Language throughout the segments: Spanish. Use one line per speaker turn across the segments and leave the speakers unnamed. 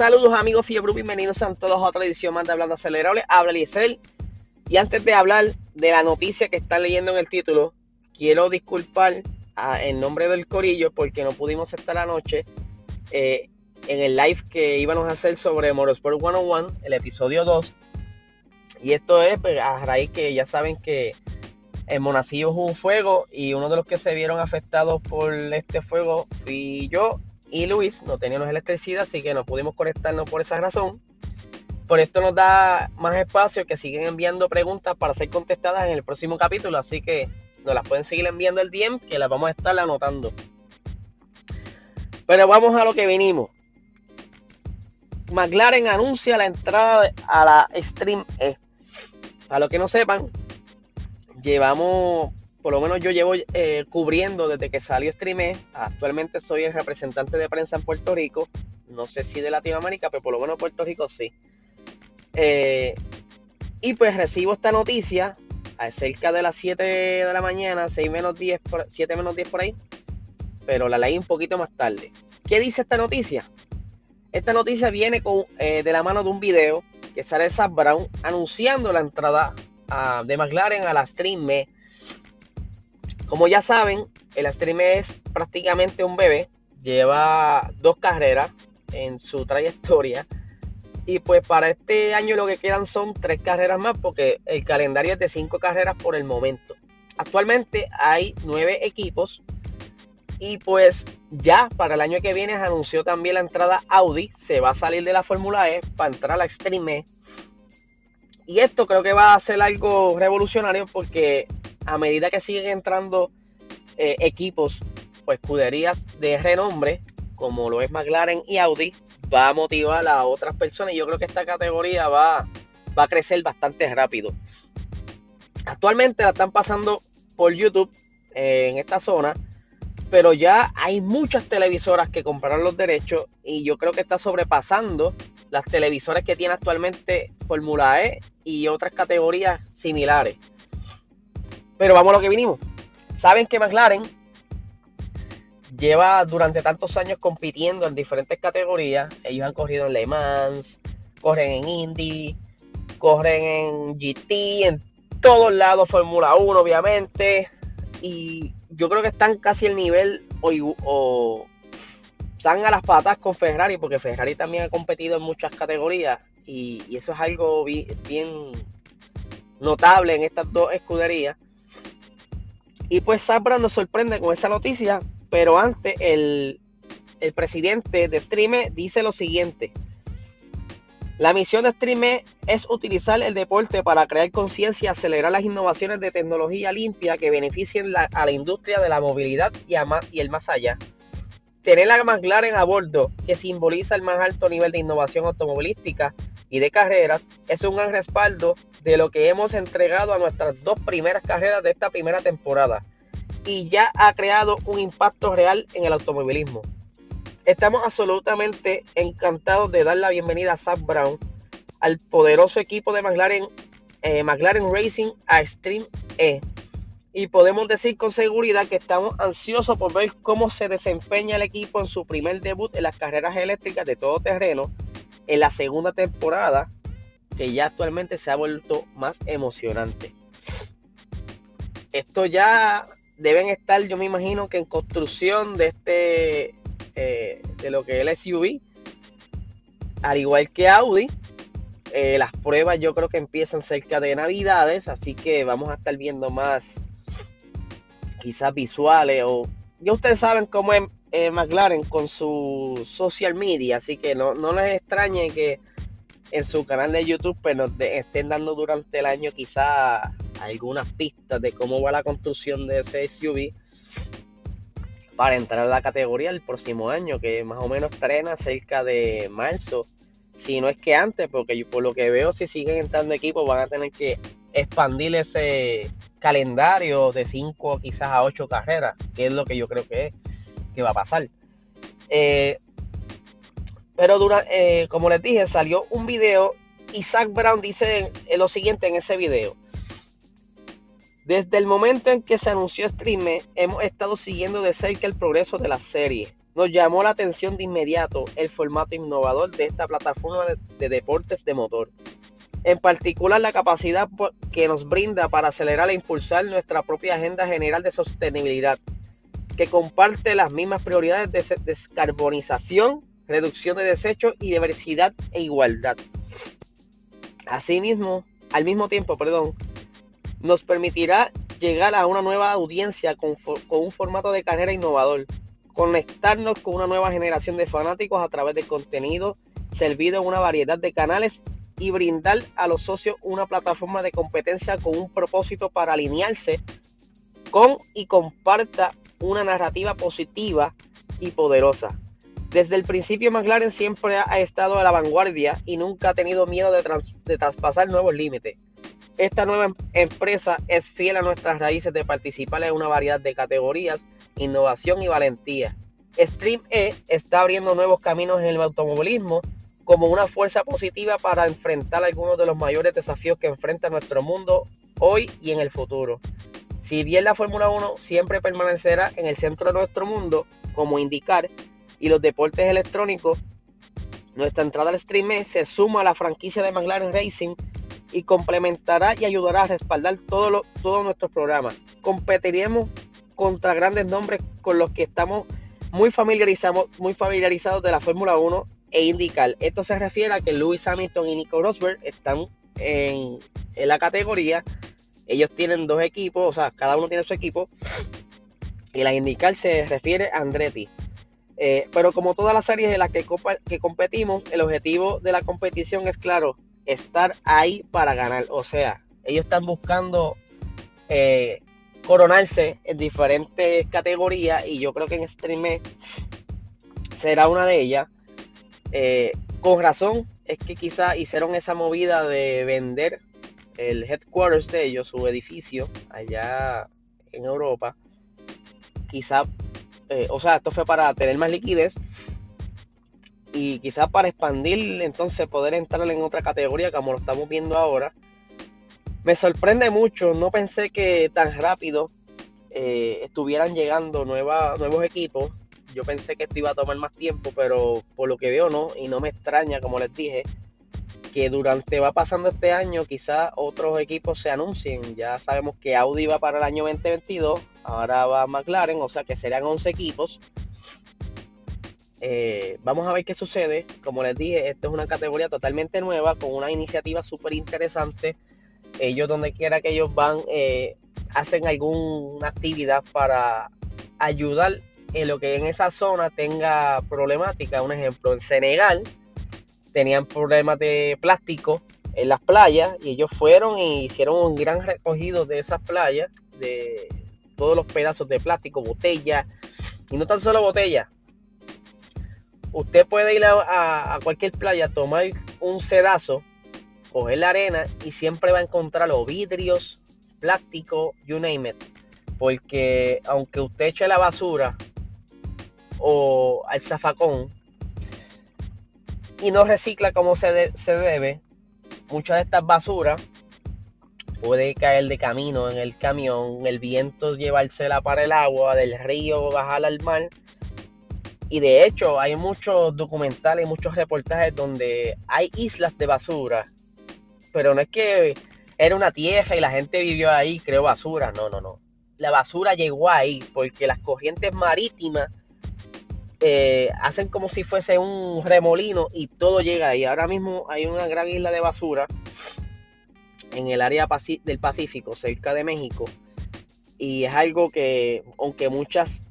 Saludos amigos Fiebre, bienvenidos a todos a otra edición más de Hablando Acelerable. Habla Liesel. Y antes de hablar de la noticia que están leyendo en el título, quiero disculpar en nombre del Corillo porque no pudimos estar anoche eh, en el live que íbamos a hacer sobre Motorsport 101, el episodio 2. Y esto es pues, a raíz que ya saben que en Monacillo hubo un fuego y uno de los que se vieron afectados por este fuego fui yo y Luis. No teníamos electricidad, así que no pudimos conectarnos por esa razón. Por esto nos da más espacio que siguen enviando preguntas para ser contestadas en el próximo capítulo, así que nos las pueden seguir enviando el DM que las vamos a estar anotando. Pero vamos a lo que vinimos. McLaren anuncia la entrada a la Stream E. Para los que no sepan, llevamos, por lo menos yo llevo eh, cubriendo desde que salió Stream E. Actualmente soy el representante de prensa en Puerto Rico. No sé si de Latinoamérica, pero por lo menos Puerto Rico sí. Eh, y pues recibo esta noticia a cerca de las 7 de la mañana, 6 menos 10, 7 menos 10 por ahí. Pero la leí un poquito más tarde. ¿Qué dice esta noticia? Esta noticia viene con, eh, de la mano de un video que sale Zach Brown anunciando la entrada de McLaren a la Stream E. Como ya saben, el Stream E es prácticamente un bebé. Lleva dos carreras en su trayectoria. Y pues para este año lo que quedan son tres carreras más porque el calendario es de cinco carreras por el momento. Actualmente hay nueve equipos y pues ya para el año que viene se anunció también la entrada Audi. Se va a salir de la Fórmula E para entrar a la Extreme. Y esto creo que va a ser algo revolucionario porque a medida que siguen entrando eh, equipos o escuderías de renombre, como lo es McLaren y Audi, va a motivar a otras personas. Y yo creo que esta categoría va, va a crecer bastante rápido. Actualmente la están pasando por YouTube eh, en esta zona pero ya hay muchas televisoras que compraron los derechos y yo creo que está sobrepasando las televisoras que tiene actualmente Fórmula E y otras categorías similares. Pero vamos a lo que vinimos. Saben que McLaren lleva durante tantos años compitiendo en diferentes categorías. Ellos han corrido en Le Mans, corren en Indy, corren en GT, en todos lados, Fórmula 1 obviamente. Y yo creo que están casi el nivel o, están a las patas con Ferrari, porque Ferrari también ha competido en muchas categorías y, eso es algo bien, notable en estas dos escuderías. Y pues Sabra nos sorprende con esa noticia, pero antes el, el presidente de Streame dice lo siguiente. La misión de Streame es utilizar el deporte para crear conciencia acelerar las innovaciones de tecnología limpia que beneficien a la industria de la movilidad y, y el más allá. Tener la McLaren a bordo, que simboliza el más alto nivel de innovación automovilística y de carreras, es un gran respaldo de lo que hemos entregado a nuestras dos primeras carreras de esta primera temporada y ya ha creado un impacto real en el automovilismo. Estamos absolutamente encantados de dar la bienvenida a Zach Brown al poderoso equipo de McLaren, eh, McLaren Racing a Stream E. Y podemos decir con seguridad que estamos ansiosos por ver cómo se desempeña el equipo en su primer debut en las carreras eléctricas de todo terreno en la segunda temporada, que ya actualmente se ha vuelto más emocionante. Esto ya deben estar, yo me imagino que en construcción de este eh, de lo que es el SUV. Al igual que Audi, eh, las pruebas yo creo que empiezan cerca de Navidades, así que vamos a estar viendo más quizás visuales o ya ustedes saben cómo es eh, McLaren con su social media, así que no, no les extrañe que en su canal de YouTube pues nos estén dando durante el año quizás algunas pistas de cómo va la construcción de ese SUV para entrar a la categoría el próximo año, que más o menos estrena cerca de marzo, si no es que antes, porque por lo que veo, si siguen entrando equipos, van a tener que expandir ese calendario de 5 quizás a 8 carreras, que es lo que yo creo que, que va a pasar. Eh, pero eh, como les dije, salió un video y Zach Brown dice lo siguiente en ese video. Desde el momento en que se anunció Stream, hemos estado siguiendo de cerca el progreso de la serie. Nos llamó la atención de inmediato el formato innovador de esta plataforma de, deportes de motor. En particular la capacidad que nos brinda para acelerar e impulsar nuestra propia agenda general de sostenibilidad, que comparte las mismas prioridades de descarbonización, reducción de desechos y diversidad e igualdad. Asimismo, al mismo tiempo, perdón, nos permitirá llegar a una nueva audiencia con, un formato de carrera innovador, conectarnos con una nueva generación de fanáticos a través de contenido servido en una variedad de canales y brindar a los socios una plataforma de competencia con un propósito para alinearse con y comparta una narrativa positiva y poderosa. Desde el principio McLaren siempre ha estado a la vanguardia y nunca ha tenido miedo de, de traspasar nuevos límites. Esta nueva em-, empresa es fiel a nuestras raíces de participar en una variedad de categorías, innovación y valentía. Stream E está abriendo nuevos caminos en el automovilismo como una fuerza positiva para enfrentar algunos de los mayores desafíos que enfrenta nuestro mundo hoy y en el futuro. Si bien la Fórmula 1 siempre permanecerá en el centro de nuestro mundo, como indicar, y los deportes electrónicos, nuestra entrada al Stream E se suma a la franquicia de McLaren Racing y complementará y ayudará a respaldar todos todo nuestros programas. Competiremos contra grandes nombres con los que estamos muy familiarizados, muy familiarizados de la Fórmula 1 e indicar. Esto se refiere a que Lewis Hamilton y Nico Rosberg están en, la categoría. Ellos tienen dos equipos, o sea, cada uno tiene su equipo. Y la indicar se refiere a Andretti. Eh, pero como todas las series en las que, que competimos, el objetivo de la competición es claro, estar ahí para ganar. O sea, ellos están buscando eh, coronarse en diferentes categorías y yo creo que en Stream será una de ellas. Eh, con razón es que quizá hicieron esa movida de vender el headquarters de ellos, su edificio allá en Europa. Quizá, eh, o sea, esto fue para tener más liquidez y quizás para expandir, entonces poder entrar en otra categoría como lo estamos viendo ahora. Me sorprende mucho, no pensé que tan rápido eh, estuvieran llegando nuevos equipos. Yo pensé que esto iba a tomar más tiempo, pero por lo que veo no, y no me extraña, como les dije, que durante va pasando este año quizás otros equipos se anuncien. Ya sabemos que Audi va para el año 2022, ahora va McLaren, o sea que serán 11 equipos. Eh, vamos a ver qué sucede. Como les dije, esto es una categoría totalmente nueva, con una iniciativa súper interesante. Ellos, donde quiera que ellos van, eh, hacen alguna actividad para ayudar en lo que en esa zona tenga problemática. Un ejemplo, en Senegal tenían problemas de plástico en las playas y ellos fueron y hicieron un gran recogido de esas playas, de todos los pedazos de plástico, botellas, y no tan solo botellas, Usted puede ir a, cualquier playa, tomar un sedazo, coger la arena y siempre va a encontrar los vidrios, plástico, you name it. Porque aunque usted eche la basura o al zafacón y no recicla como se, se debe, muchas de estas basuras puede caer de camino en el camión, el viento llevársela para el agua, del río bajar al mar y de hecho hay muchos documentales, muchos reportajes donde hay islas de basura, pero no es que era una tierra y la gente vivió ahí, creó basura, no, no, no. La basura llegó ahí porque las corrientes marítimas eh, hacen como si fuese un remolino y todo llega ahí. Ahora mismo hay una gran isla de basura en el área del Pacífico, cerca de México. Y es algo que, aunque muchas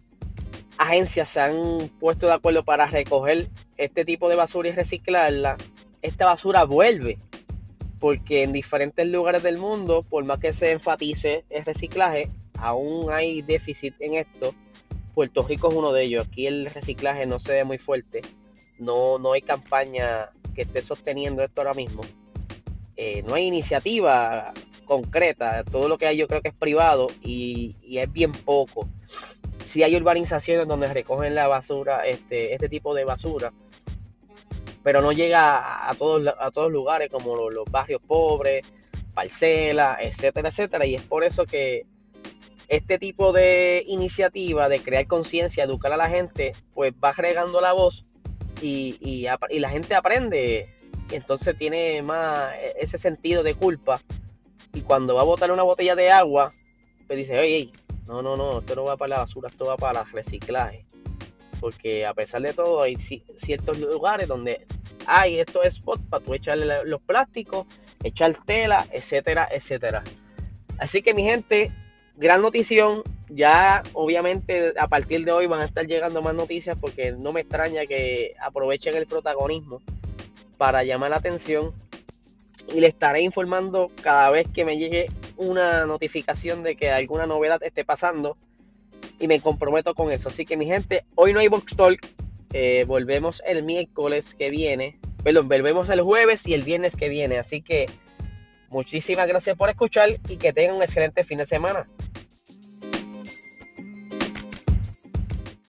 agencias se han puesto de acuerdo para recoger este tipo de basura y reciclarla, esta basura vuelve. Porque en diferentes lugares del mundo, por más que se enfatice el reciclaje, aún hay déficit en esto. Puerto Rico es uno de ellos. Aquí el reciclaje no se ve muy fuerte. No, no hay campaña que esté sosteniendo esto ahora mismo. Eh, no hay iniciativa concreta. Todo lo que hay yo creo que es privado y, y es bien poco si hay urbanizaciones donde recogen la basura, este, este tipo de basura, pero no llega a, todos, a todos lugares como los, barrios pobres, parcelas, etcétera, etcétera. Y es por eso que este tipo de iniciativa de crear conciencia, educar a la gente, pues va regando la voz y, y, la gente aprende. Entonces tiene más e, ese sentido de culpa. Y cuando va a botar una botella de agua, pues dice, oye, no, no, no, esto no va para la basura, esto va para el reciclaje. Porque a pesar de todo, hay ciertos lugares donde hay estos spots para tú echarle los plásticos, echar tela, etcétera, etcétera. Así que mi gente, gran notición. Ya obviamente a partir de hoy van a estar llegando más noticias porque no me extraña que aprovechen el protagonismo para llamar la atención y le estaré informando cada vez que me llegue una notificación de que alguna novedad esté pasando y me comprometo con eso. Así que mi gente, hoy no hay Box Talk, eh, volvemos el miércoles que viene, perdón, volvemos el jueves y el viernes que viene. Así que muchísimas gracias por escuchar y que tengan un excelente fin de semana.